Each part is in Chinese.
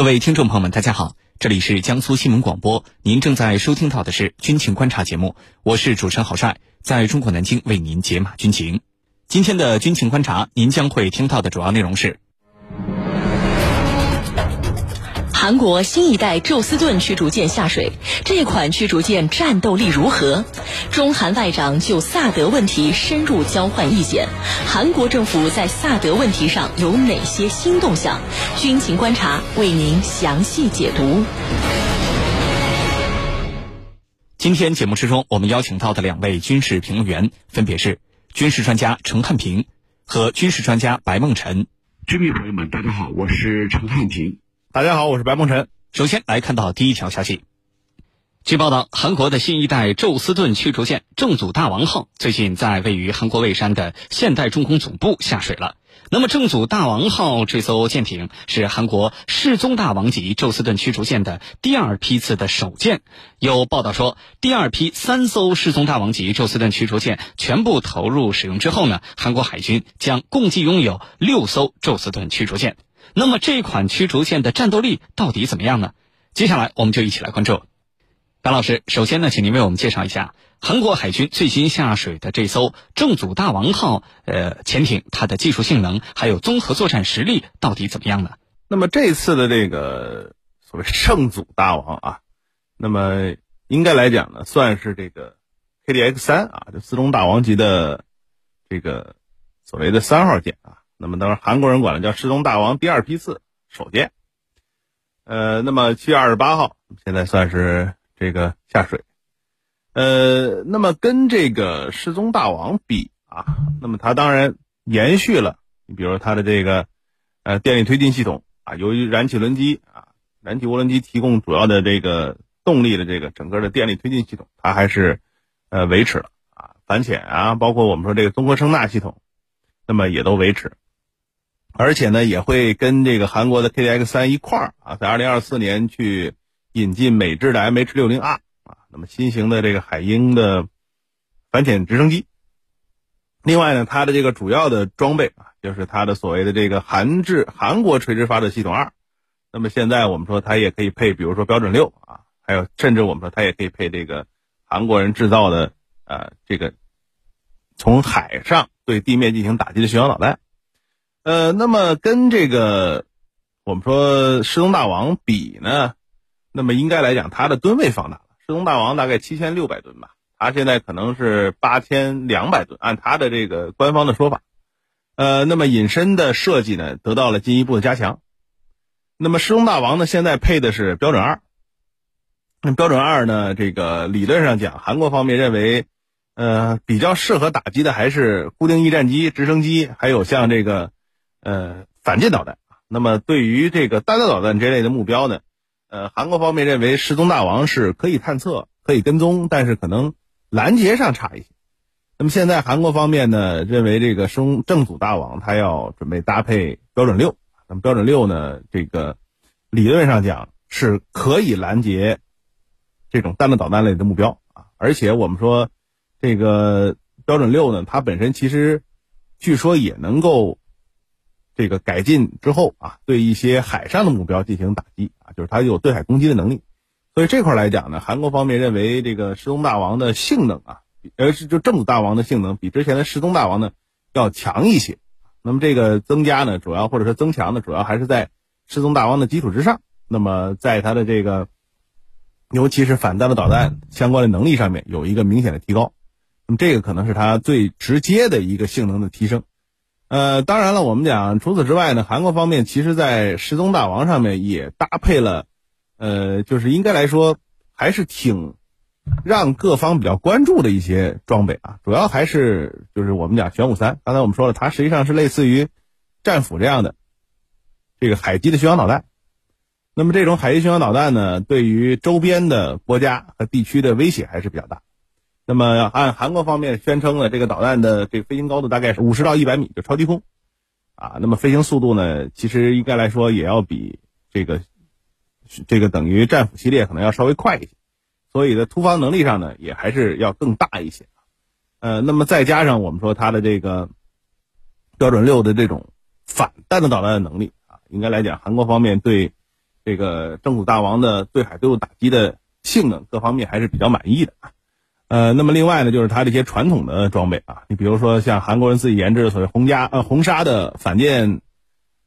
各位听众朋友们，大家好，这里是江苏新闻广播，您正在收听到的是军情观察节目，我是主持人郝帅，在中国南京为您解码军情。今天的军情观察，您将会听到的主要内容是：韩国新一代宙斯盾驱逐舰下水，这款驱逐舰战斗力如何？中韩外长就萨德问题深入交换意见，韩国政府在萨德问题上有哪些新动向？军情观察为您详细解读。今天节目之中，我们邀请到的两位军事评论员分别是军事专家陈汉平和军事专家白梦辰。军迷朋友们，大家好，我是陈汉平。大家好，我是白梦辰。首先来看到第一条消息。据报道，韩国的新一代宙斯盾驱逐舰正祖大王号最近在位于韩国蔚山的现代重工总部下水了。那么，正祖大王号这艘舰艇是韩国世宗大王级宙斯盾驱逐舰的第二批次的首舰。有报道说，第二批三艘世宗大王级宙斯盾驱逐舰全部投入使用之后呢，韩国海军将共计拥有六艘宙斯盾驱逐舰。那么，这款驱逐舰的战斗力到底怎么样呢？接下来，我们就一起来关注。白老师，首先呢，请您为我们介绍一下韩国海军最新下水的这艘正祖大王号呃潜艇，它的技术性能还有综合作战实力到底怎么样呢？那么这次的这个所谓圣祖大王啊，那么应该来讲呢，算是这个 KDX 三啊，就四中大王级的这个所谓的三号舰啊。那么当然韩国人管它叫失踪大王第二批次首舰。呃，那么七月二十八号，现在算是。这个下水，呃，那么跟这个失踪大王比啊，那么它当然延续了，你比如说它的这个呃电力推进系统啊，由于燃气轮机啊，燃气涡轮机提供主要的这个动力的这个整个的电力推进系统，它还是呃维持了啊，反潜啊，包括我们说这个综合声纳系统，那么也都维持，而且呢也会跟这个韩国的 KDX 三一块儿啊，在二零二四年去。引进美制的 MH60R 啊，那么新型的这个海鹰的反潜直升机。另外呢，它的这个主要的装备啊，就是它的所谓的这个韩制韩国垂直发射系统二。那么现在我们说它也可以配，比如说标准六啊，还有甚至我们说它也可以配这个韩国人制造的呃这个从海上对地面进行打击的巡航导弹。呃，那么跟这个我们说世宗大王比呢？那么应该来讲，它的吨位放大了。世宗大王大概七千六百吨吧，它现在可能是八千两百吨。按它的这个官方的说法，呃，那么隐身的设计呢，得到了进一步的加强。那么世宗大王呢，现在配的是标准二。那标准二呢，这个理论上讲，韩国方面认为，呃，比较适合打击的还是固定翼战机、直升机，还有像这个呃反舰导弹。那么对于这个弹道导弹这类的目标呢？呃，韩国方面认为失踪大王是可以探测、可以跟踪，但是可能拦截上差一些。那么现在韩国方面呢，认为这个生正祖大王他要准备搭配标准六。那么标准六呢，这个理论上讲是可以拦截这种弹道导弹类的目标啊。而且我们说这个标准六呢，它本身其实据说也能够。这个改进之后啊，对一些海上的目标进行打击啊，就是它有对海攻击的能力。所以这块来讲呢，韩国方面认为这个失踪大王的性能啊，呃是就正子大王的性能比之前的失踪大王呢要强一些。那么这个增加呢，主要或者说增强呢，主要还是在失踪大王的基础之上。那么在它的这个，尤其是反弹的导弹相关的能力上面有一个明显的提高。那么这个可能是它最直接的一个性能的提升。呃，当然了，我们讲除此之外呢，韩国方面其实在世宗大王上面也搭配了，呃，就是应该来说还是挺让各方比较关注的一些装备啊，主要还是就是我们讲玄武三，刚才我们说了，它实际上是类似于战斧这样的这个海基的巡航导弹。那么这种海基巡航导弹呢，对于周边的国家和地区的威胁还是比较大。那么按韩国方面宣称呢，这个导弹的这个飞行高度大概是五十到一百米，就超低空，啊，那么飞行速度呢，其实应该来说也要比这个这个等于战斧系列可能要稍微快一些，所以在突防能力上呢，也还是要更大一些。呃，那么再加上我们说它的这个标准六的这种反弹的导弹的能力啊，应该来讲，韩国方面对这个政府大王的对海对陆打击的性能各方面还是比较满意的啊。呃，那么另外呢，就是它这些传统的装备啊，你比如说像韩国人自己研制的所谓红加呃红沙的反舰，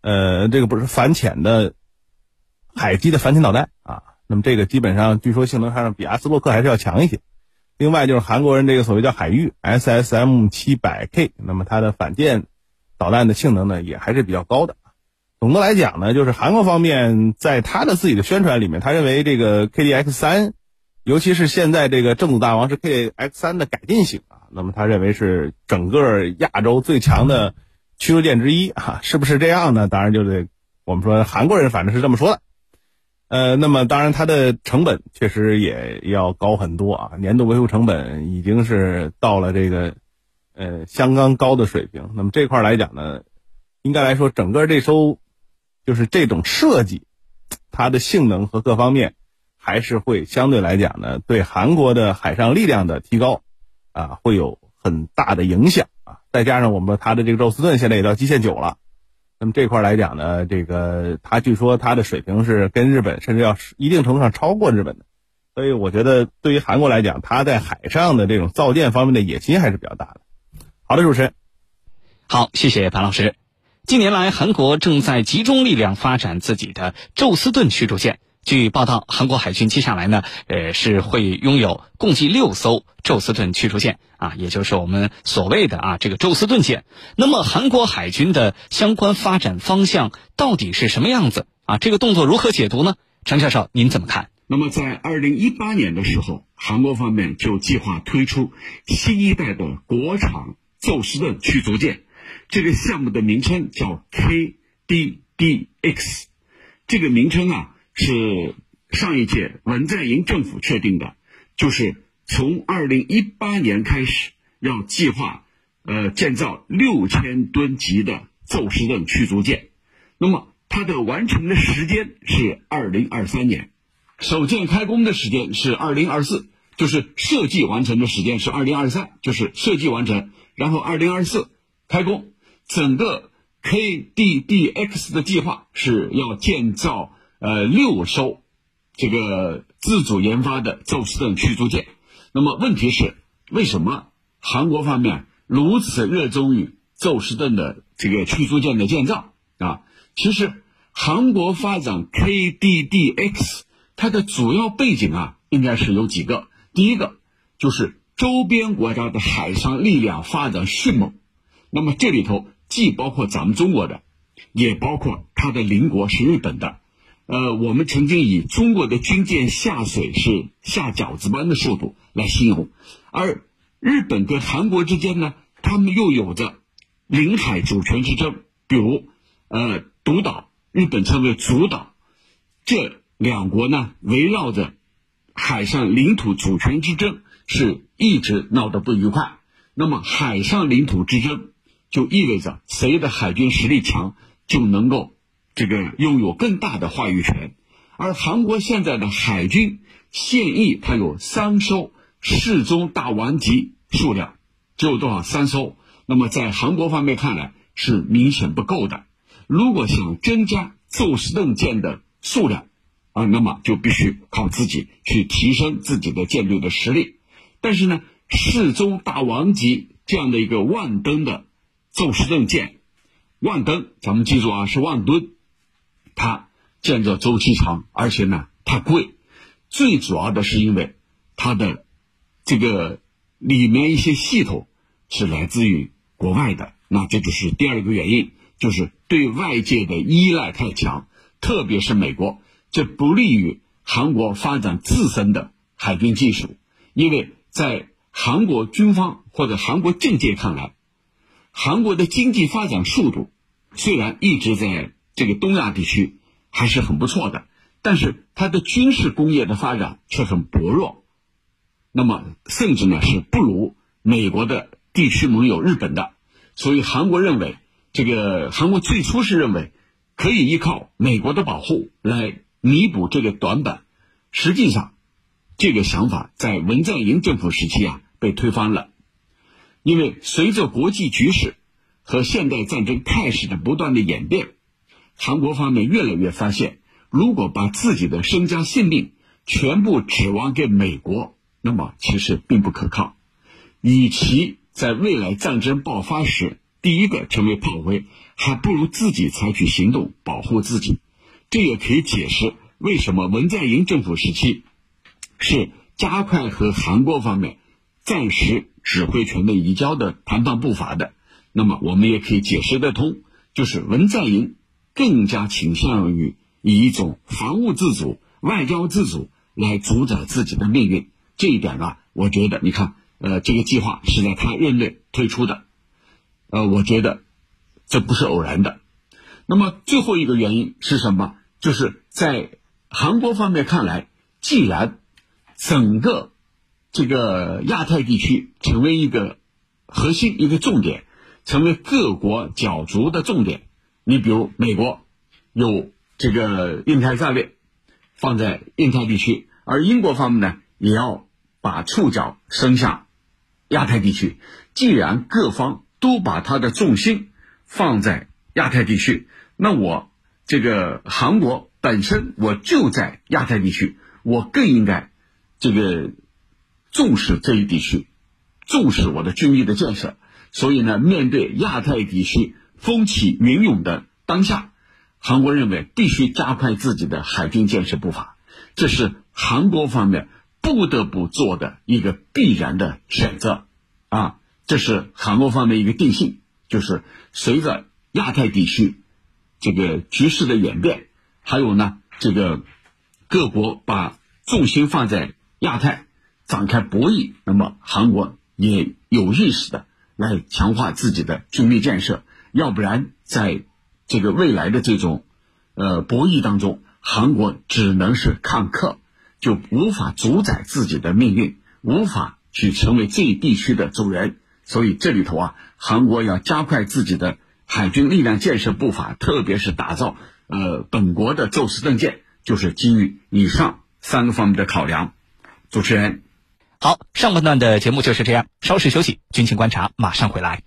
呃，这个不是反潜的海基的反潜导弹啊，那么这个基本上据说性能上比阿斯洛克还是要强一些。另外就是韩国人这个所谓叫海域 SSM 七百 K，那么它的反舰导弹的性能呢也还是比较高的。总的来讲呢，就是韩国方面在他的自己的宣传里面，他认为这个 KDX 三。尤其是现在这个正祖大王是 K X 三的改进型啊，那么他认为是整个亚洲最强的驱逐舰之一啊，是不是这样呢？当然就得我们说韩国人反正是这么说的。呃，那么当然它的成本确实也要高很多啊，年度维护成本已经是到了这个呃相当高的水平。那么这块来讲呢，应该来说整个这艘就是这种设计，它的性能和各方面。还是会相对来讲呢，对韩国的海上力量的提高，啊，会有很大的影响啊。再加上我们它的这个宙斯盾现在也到极限九了，那么这块来讲呢，这个它据说它的水平是跟日本甚至要一定程度上超过日本的，所以我觉得对于韩国来讲，它在海上的这种造舰方面的野心还是比较大的。好的，主持人，好，谢谢潘老师。近年来，韩国正在集中力量发展自己的宙斯盾驱逐舰。据报道，韩国海军接下来呢，呃，是会拥有共计六艘宙斯盾驱逐舰啊，也就是我们所谓的啊这个宙斯盾舰。那么，韩国海军的相关发展方向到底是什么样子啊？这个动作如何解读呢？陈教授，您怎么看？那么，在二零一八年的时候，韩国方面就计划推出新一代的国产宙斯盾驱逐舰，这个项目的名称叫 KDDX，这个名称啊。是上一届文在寅政府确定的，就是从二零一八年开始要计划，呃，建造六千吨级的宙斯盾驱逐舰。那么它的完成的时间是二零二三年，首舰开工的时间是二零二四，就是设计完成的时间是二零二三，就是设计完成，然后二零二四开工。整个 KDDX 的计划是要建造。呃，六艘这个自主研发的宙斯盾驱逐舰。那么问题是，为什么韩国方面如此热衷于宙斯盾的这个驱逐舰的建造啊？其实，韩国发展 KDDX 它的主要背景啊，应该是有几个。第一个就是周边国家的海上力量发展迅猛，那么这里头既包括咱们中国的，也包括它的邻国是日本的。呃，我们曾经以中国的军舰下水是下饺子般的速度来形容，而日本跟韩国之间呢，他们又有着领海主权之争，比如呃独岛，日本称为主岛，这两国呢围绕着海上领土主权之争是一直闹得不愉快。那么海上领土之争就意味着谁的海军实力强就能够。这个拥有更大的话语权，而韩国现在的海军现役，它有三艘世宗大王级数量，只有多少三艘？那么在韩国方面看来是明显不够的。如果想增加宙斯盾舰的数量，啊，那么就必须靠自己去提升自己的舰队的实力。但是呢，世宗大王级这样的一个万吨的宙斯盾舰，万吨，咱们记住啊，是万吨。它建造周期长，而且呢它贵，最主要的是因为它的这个里面一些系统是来自于国外的，那这就是第二个原因，就是对外界的依赖太强，特别是美国，这不利于韩国发展自身的海军技术，因为在韩国军方或者韩国政界看来，韩国的经济发展速度虽然一直在。这个东亚地区还是很不错的，但是它的军事工业的发展却很薄弱，那么甚至呢是不如美国的地区盟友日本的，所以韩国认为，这个韩国最初是认为可以依靠美国的保护来弥补这个短板，实际上这个想法在文在寅政府时期啊被推翻了，因为随着国际局势和现代战争态势的不断的演变。韩国方面越来越发现，如果把自己的身家性命全部指望给美国，那么其实并不可靠。与其在未来战争爆发时第一个成为炮灰，还不如自己采取行动保护自己。这也可以解释为什么文在寅政府时期是加快和韩国方面暂时指挥权的移交的谈判步伐的。那么我们也可以解释得通，就是文在寅更加倾向于以一种防务自主、外交自主来主宰自己的命运。这一点呢，我觉得你看，呃，这个计划是在他任内推出的，呃，我觉得这不是偶然的。那么最后一个原因是什么？就是在韩国方面看来，既然整个这个亚太地区成为一个核心、一个重点。成为各国角逐的重点。你比如美国有这个印太战略放在印太地区，而英国方面呢，也要把触角伸向亚太地区。既然各方都把它的重心放在亚太地区，那我这个韩国本身我就在亚太地区，我更应该这个重视这一地区，重视我的军力的建设。所以呢，面对亚太地区风起云涌的当下，韩国认为必须加快自己的海军建设步伐，这是韩国方面不得不做的一个必然的选择，啊，这是韩国方面一个定性，就是随着亚太地区这个局势的演变，还有呢，这个各国把重心放在亚太展开博弈，那么韩国也有意识的。来强化自己的军力建设，要不然在这个未来的这种呃博弈当中，韩国只能是看客，就无法主宰自己的命运，无法去成为这一地区的主人。所以这里头啊，韩国要加快自己的海军力量建设步伐，特别是打造呃本国的宙斯盾舰，就是基于以上三个方面的考量。主持人。好，上半段的节目就是这样，稍事休息，军情观察马上回来。